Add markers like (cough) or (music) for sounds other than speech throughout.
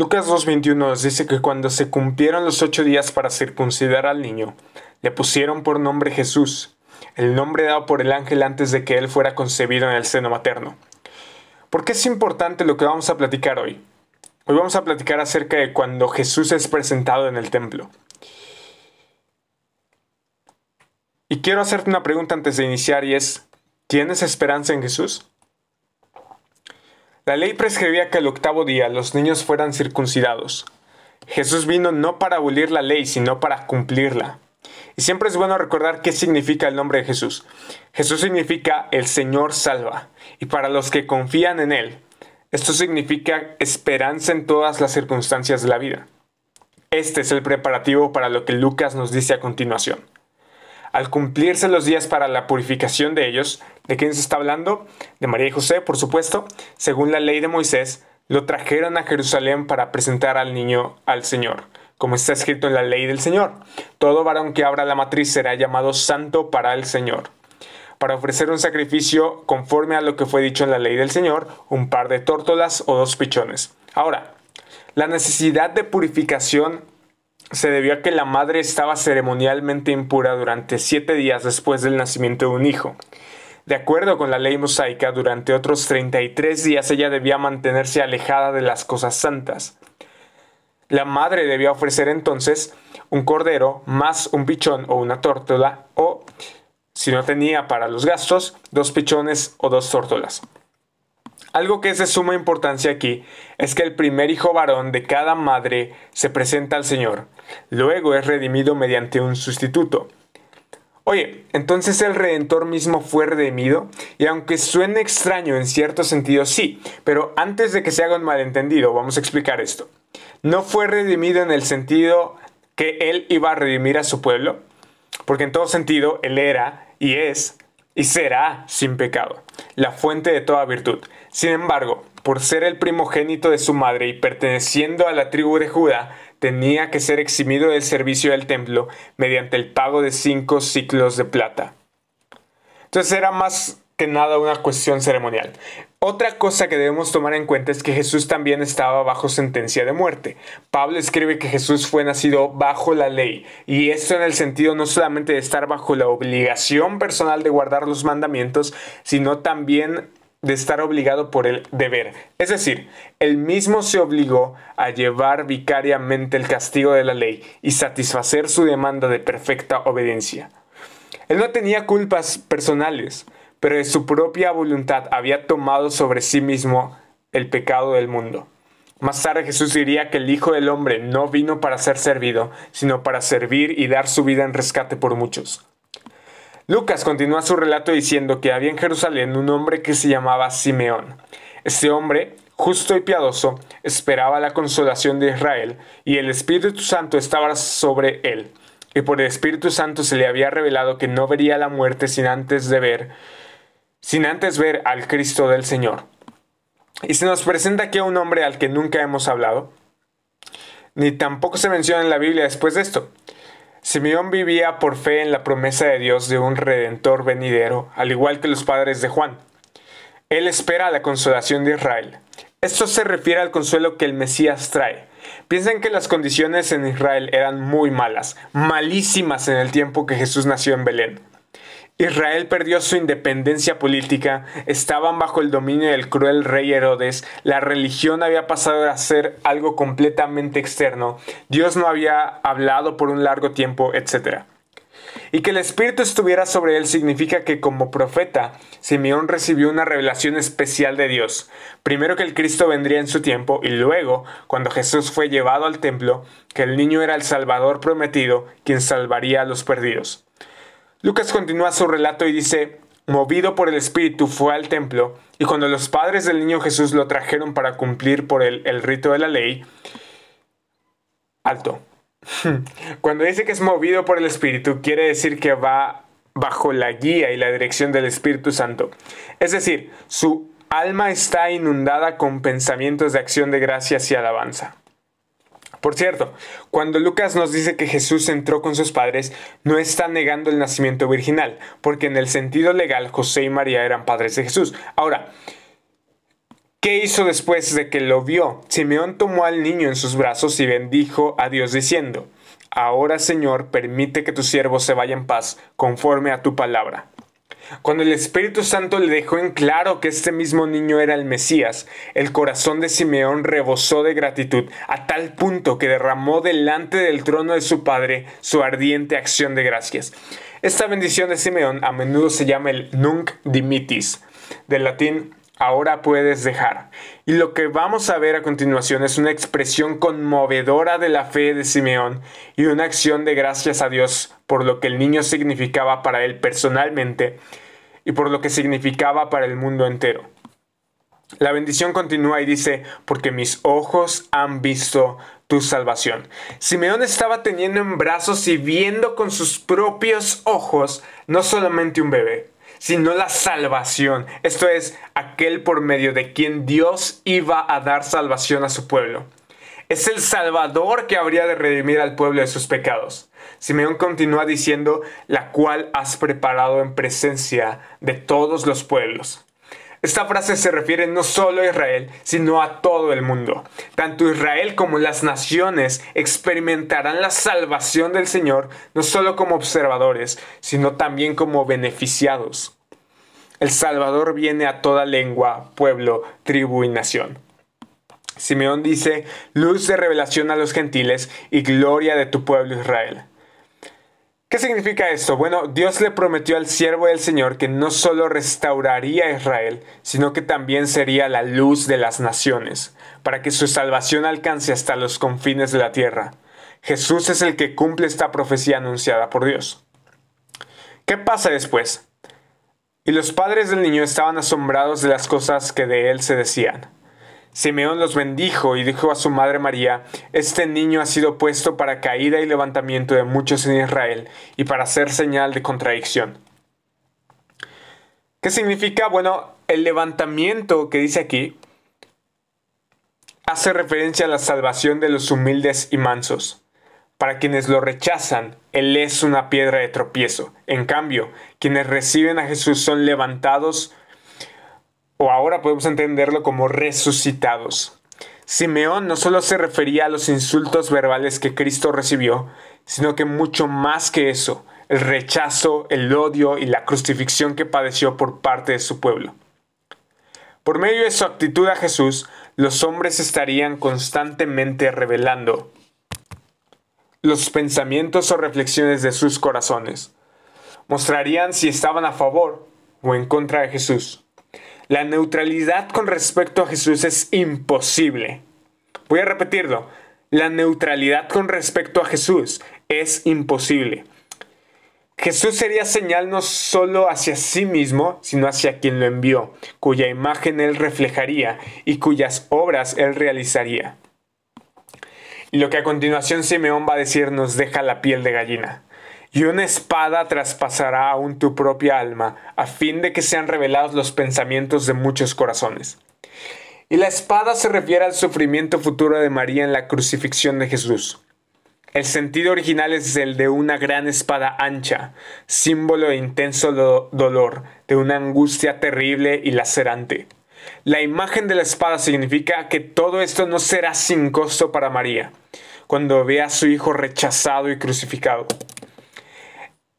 Lucas 2.21 nos dice que cuando se cumplieron los ocho días para circuncidar al niño, le pusieron por nombre Jesús, el nombre dado por el ángel antes de que él fuera concebido en el seno materno. ¿Por qué es importante lo que vamos a platicar hoy? Hoy vamos a platicar acerca de cuando Jesús es presentado en el templo. Y quiero hacerte una pregunta antes de iniciar y es, ¿tienes esperanza en Jesús? La ley prescribía que el octavo día los niños fueran circuncidados. Jesús vino no para abolir la ley, sino para cumplirla. Y siempre es bueno recordar qué significa el nombre de Jesús. Jesús significa el Señor salva. Y para los que confían en Él, esto significa esperanza en todas las circunstancias de la vida. Este es el preparativo para lo que Lucas nos dice a continuación. Al cumplirse los días para la purificación de ellos, ¿de quién se está hablando? De María y José, por supuesto. Según la ley de Moisés, lo trajeron a Jerusalén para presentar al niño al Señor, como está escrito en la ley del Señor. Todo varón que abra la matriz será llamado santo para el Señor. Para ofrecer un sacrificio conforme a lo que fue dicho en la ley del Señor, un par de tórtolas o dos pichones. Ahora, la necesidad de purificación se debió a que la madre estaba ceremonialmente impura durante siete días después del nacimiento de un hijo. De acuerdo con la ley mosaica, durante otros 33 días ella debía mantenerse alejada de las cosas santas. La madre debía ofrecer entonces un cordero más un pichón o una tórtola o, si no tenía para los gastos, dos pichones o dos tórtolas. Algo que es de suma importancia aquí es que el primer hijo varón de cada madre se presenta al Señor, luego es redimido mediante un sustituto. Oye, entonces el Redentor mismo fue redimido, y aunque suene extraño en cierto sentido, sí, pero antes de que se haga un malentendido, vamos a explicar esto. No fue redimido en el sentido que Él iba a redimir a su pueblo, porque en todo sentido Él era y es y será sin pecado, la fuente de toda virtud. Sin embargo, por ser el primogénito de su madre y perteneciendo a la tribu de Judá, tenía que ser eximido del servicio del templo mediante el pago de cinco ciclos de plata. Entonces era más que nada una cuestión ceremonial. Otra cosa que debemos tomar en cuenta es que Jesús también estaba bajo sentencia de muerte. Pablo escribe que Jesús fue nacido bajo la ley, y esto en el sentido no solamente de estar bajo la obligación personal de guardar los mandamientos, sino también de estar obligado por el deber. Es decir, él mismo se obligó a llevar vicariamente el castigo de la ley y satisfacer su demanda de perfecta obediencia. Él no tenía culpas personales, pero de su propia voluntad había tomado sobre sí mismo el pecado del mundo. Más tarde Jesús diría que el Hijo del Hombre no vino para ser servido, sino para servir y dar su vida en rescate por muchos. Lucas continúa su relato diciendo que había en Jerusalén un hombre que se llamaba Simeón. Este hombre, justo y piadoso, esperaba la consolación de Israel, y el Espíritu Santo estaba sobre él. Y por el Espíritu Santo se le había revelado que no vería la muerte sin antes de ver sin antes ver al Cristo del Señor. Y se nos presenta aquí a un hombre al que nunca hemos hablado, ni tampoco se menciona en la Biblia después de esto. Simeón vivía por fe en la promesa de Dios de un redentor venidero, al igual que los padres de Juan. Él espera la consolación de Israel. Esto se refiere al consuelo que el Mesías trae. Piensen que las condiciones en Israel eran muy malas, malísimas en el tiempo que Jesús nació en Belén. Israel perdió su independencia política, estaban bajo el dominio del cruel rey Herodes, la religión había pasado a ser algo completamente externo, Dios no había hablado por un largo tiempo, etc. Y que el Espíritu estuviera sobre él significa que como profeta, Simeón recibió una revelación especial de Dios. Primero que el Cristo vendría en su tiempo y luego, cuando Jesús fue llevado al templo, que el niño era el Salvador prometido, quien salvaría a los perdidos. Lucas continúa su relato y dice, movido por el Espíritu fue al templo, y cuando los padres del niño Jesús lo trajeron para cumplir por él el rito de la ley, alto. (laughs) Cuando dice que es movido por el Espíritu, quiere decir que va bajo la guía y la dirección del Espíritu Santo. Es decir, su alma está inundada con pensamientos de acción de gracias y alabanza. Por cierto, cuando Lucas nos dice que Jesús entró con sus padres, no está negando el nacimiento virginal, porque en el sentido legal José y María eran padres de Jesús. Ahora, ¿Qué hizo después de que lo vio? Simeón tomó al niño en sus brazos y bendijo a Dios diciendo, Ahora Señor, permite que tu siervo se vaya en paz, conforme a tu palabra. Cuando el Espíritu Santo le dejó en claro que este mismo niño era el Mesías, el corazón de Simeón rebosó de gratitud a tal punto que derramó delante del trono de su padre su ardiente acción de gracias. Esta bendición de Simeón a menudo se llama el Nunc Dimittis, del latín ahora puedes dejar. Y lo que vamos a ver a continuación es una expresión conmovedora de la fe de Simeón y una acción de gracias a Dios por lo que el niño significaba para él personalmente y por lo que significaba para el mundo entero. La bendición continúa y dice, porque mis ojos han visto tu salvación. Simeón estaba teniendo en brazos y viendo con sus propios ojos no solamente un bebé, sino la salvación. Esto es, aquel por medio de quien Dios iba a dar salvación a su pueblo. Es el Salvador que habría de redimir al pueblo de sus pecados. Simeón continúa diciendo, la cual has preparado en presencia de todos los pueblos. Esta frase se refiere no solo a Israel, sino a todo el mundo. Tanto Israel como las naciones experimentarán la salvación del Señor no solo como observadores, sino también como beneficiados. El Salvador viene a toda lengua, pueblo, tribu y nación. Simeón dice, luz de revelación a los gentiles y gloria de tu pueblo Israel. ¿Qué significa esto? Bueno, Dios le prometió al siervo del Señor que no solo restauraría a Israel, sino que también sería la luz de las naciones, para que su salvación alcance hasta los confines de la tierra. Jesús es el que cumple esta profecía anunciada por Dios. ¿Qué pasa después? Y los padres del niño estaban asombrados de las cosas que de él se decían. Simeón los bendijo y dijo a su madre María, Este niño ha sido puesto para caída y levantamiento de muchos en Israel y para ser señal de contradicción. ¿Qué significa? Bueno, el levantamiento que dice aquí hace referencia a la salvación de los humildes y mansos. Para quienes lo rechazan, Él es una piedra de tropiezo. En cambio, quienes reciben a Jesús son levantados o ahora podemos entenderlo como resucitados. Simeón no solo se refería a los insultos verbales que Cristo recibió, sino que mucho más que eso, el rechazo, el odio y la crucifixión que padeció por parte de su pueblo. Por medio de su actitud a Jesús, los hombres estarían constantemente revelando los pensamientos o reflexiones de sus corazones. Mostrarían si estaban a favor o en contra de Jesús. La neutralidad con respecto a Jesús es imposible. Voy a repetirlo. La neutralidad con respecto a Jesús es imposible. Jesús sería señal no solo hacia sí mismo, sino hacia quien lo envió, cuya imagen él reflejaría y cuyas obras él realizaría. Y lo que a continuación Simeón va a decir nos deja la piel de gallina y una espada traspasará aún tu propia alma, a fin de que sean revelados los pensamientos de muchos corazones. Y la espada se refiere al sufrimiento futuro de María en la crucifixión de Jesús. El sentido original es el de una gran espada ancha, símbolo de intenso dolor, de una angustia terrible y lacerante. La imagen de la espada significa que todo esto no será sin costo para María, cuando vea a su hijo rechazado y crucificado.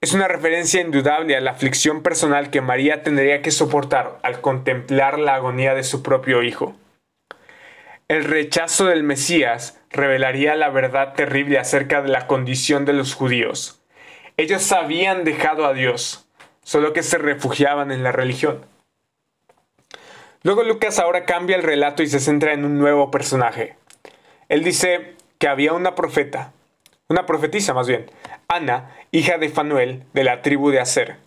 Es una referencia indudable a la aflicción personal que María tendría que soportar al contemplar la agonía de su propio hijo. El rechazo del Mesías revelaría la verdad terrible acerca de la condición de los judíos. Ellos habían dejado a Dios, solo que se refugiaban en la religión. Luego Lucas ahora cambia el relato y se centra en un nuevo personaje. Él dice que había una profeta, una profetisa más bien, Ana, hija de Fanuel, de la tribu de Aser.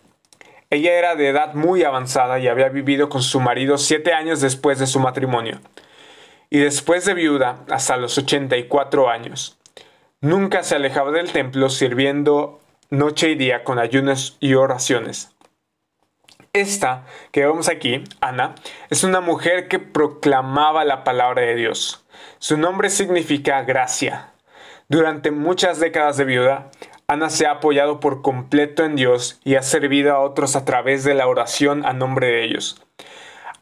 Ella era de edad muy avanzada y había vivido con su marido siete años después de su matrimonio, y después de viuda hasta los 84 años. Nunca se alejaba del templo sirviendo noche y día con ayunos y oraciones. Esta que vemos aquí, Ana, es una mujer que proclamaba la palabra de Dios. Su nombre significa gracia. Durante muchas décadas de viuda, Ana se ha apoyado por completo en Dios y ha servido a otros a través de la oración a nombre de ellos.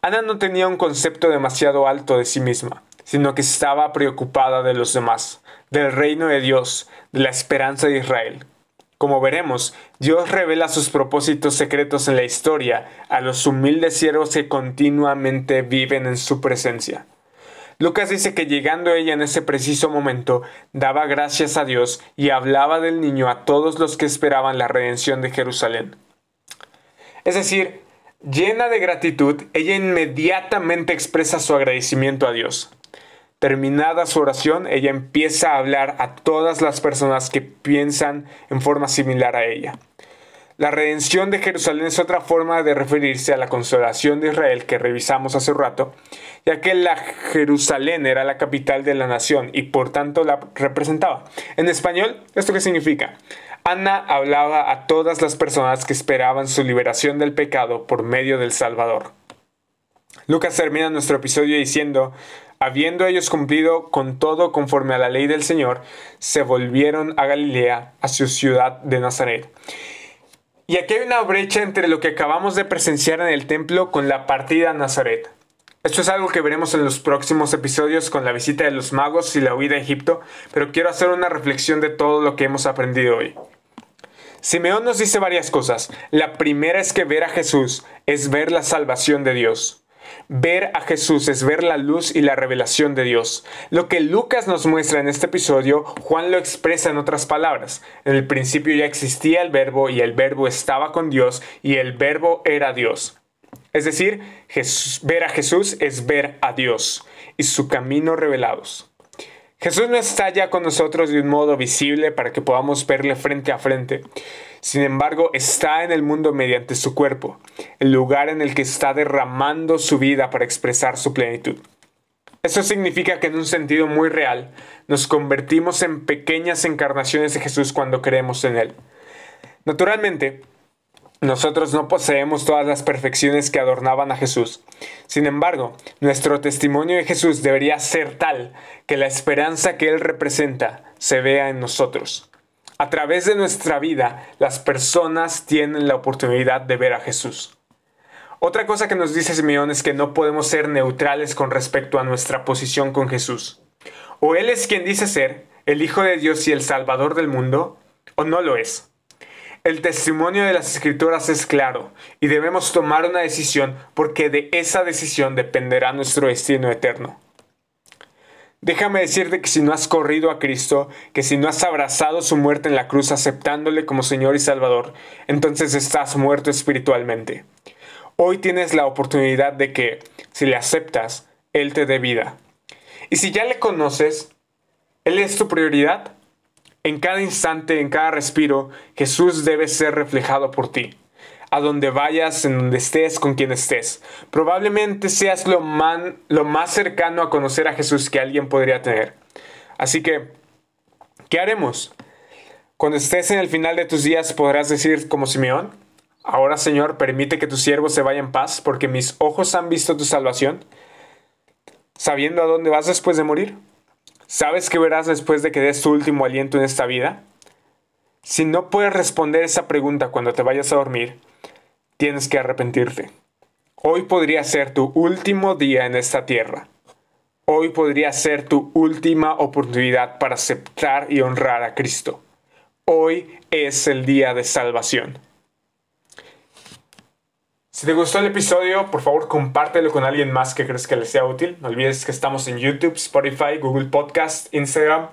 Ana no tenía un concepto demasiado alto de sí misma, sino que estaba preocupada de los demás, del reino de Dios, de la esperanza de Israel. Como veremos, Dios revela sus propósitos secretos en la historia a los humildes siervos que continuamente viven en su presencia. Lucas dice que llegando ella en ese preciso momento, daba gracias a Dios y hablaba del niño a todos los que esperaban la redención de Jerusalén. Es decir, llena de gratitud, ella inmediatamente expresa su agradecimiento a Dios. Terminada su oración, ella empieza a hablar a todas las personas que piensan en forma similar a ella. La redención de Jerusalén es otra forma de referirse a la consolación de Israel que revisamos hace rato, ya que la Jerusalén era la capital de la nación y por tanto la representaba. En español, ¿esto qué significa? Ana hablaba a todas las personas que esperaban su liberación del pecado por medio del Salvador. Lucas termina nuestro episodio diciendo, habiendo ellos cumplido con todo conforme a la ley del Señor, se volvieron a Galilea, a su ciudad de Nazaret. Y aquí hay una brecha entre lo que acabamos de presenciar en el templo con la partida a Nazaret. Esto es algo que veremos en los próximos episodios con la visita de los magos y la huida a Egipto, pero quiero hacer una reflexión de todo lo que hemos aprendido hoy. Simeón nos dice varias cosas. La primera es que ver a Jesús es ver la salvación de Dios. Ver a Jesús es ver la luz y la revelación de Dios. Lo que Lucas nos muestra en este episodio, Juan lo expresa en otras palabras. En el principio ya existía el verbo y el verbo estaba con Dios y el verbo era Dios. Es decir, ver a Jesús es ver a Dios y su camino revelados. Jesús no está ya con nosotros de un modo visible para que podamos verle frente a frente. Sin embargo, está en el mundo mediante su cuerpo, el lugar en el que está derramando su vida para expresar su plenitud. Eso significa que en un sentido muy real, nos convertimos en pequeñas encarnaciones de Jesús cuando creemos en Él. Naturalmente, nosotros no poseemos todas las perfecciones que adornaban a Jesús. Sin embargo, nuestro testimonio de Jesús debería ser tal que la esperanza que Él representa se vea en nosotros. A través de nuestra vida, las personas tienen la oportunidad de ver a Jesús. Otra cosa que nos dice Simeón es que no podemos ser neutrales con respecto a nuestra posición con Jesús. O Él es quien dice ser, el Hijo de Dios y el Salvador del mundo, o no lo es. El testimonio de las escrituras es claro y debemos tomar una decisión porque de esa decisión dependerá nuestro destino eterno. Déjame decirte que si no has corrido a Cristo, que si no has abrazado su muerte en la cruz aceptándole como Señor y Salvador, entonces estás muerto espiritualmente. Hoy tienes la oportunidad de que, si le aceptas, Él te dé vida. Y si ya le conoces, Él es tu prioridad. En cada instante, en cada respiro, Jesús debe ser reflejado por ti a donde vayas, en donde estés, con quien estés. Probablemente seas lo, más cercano a conocer a Jesús que alguien podría tener. Así que, ¿qué haremos? Cuando estés en el final de tus días podrás decir como Simeón, ahora Señor, permite que tu siervo se vaya en paz, porque mis ojos han visto tu salvación, sabiendo a dónde vas después de morir. ¿Sabes qué verás después de que des tu último aliento en esta vida? Si no puedes responder esa pregunta cuando te vayas a dormir, tienes que arrepentirte. Hoy podría ser tu último día en esta tierra. Hoy podría ser tu última oportunidad para aceptar y honrar a Cristo. Hoy es el día de salvación. Si te gustó el episodio, por favor compártelo con alguien más que crees que le sea útil. No olvides que estamos en YouTube, Spotify, Google Podcast, Instagram.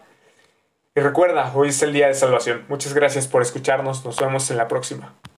Y recuerda, hoy es el día de salvación. Muchas gracias por escucharnos. Nos vemos en la próxima.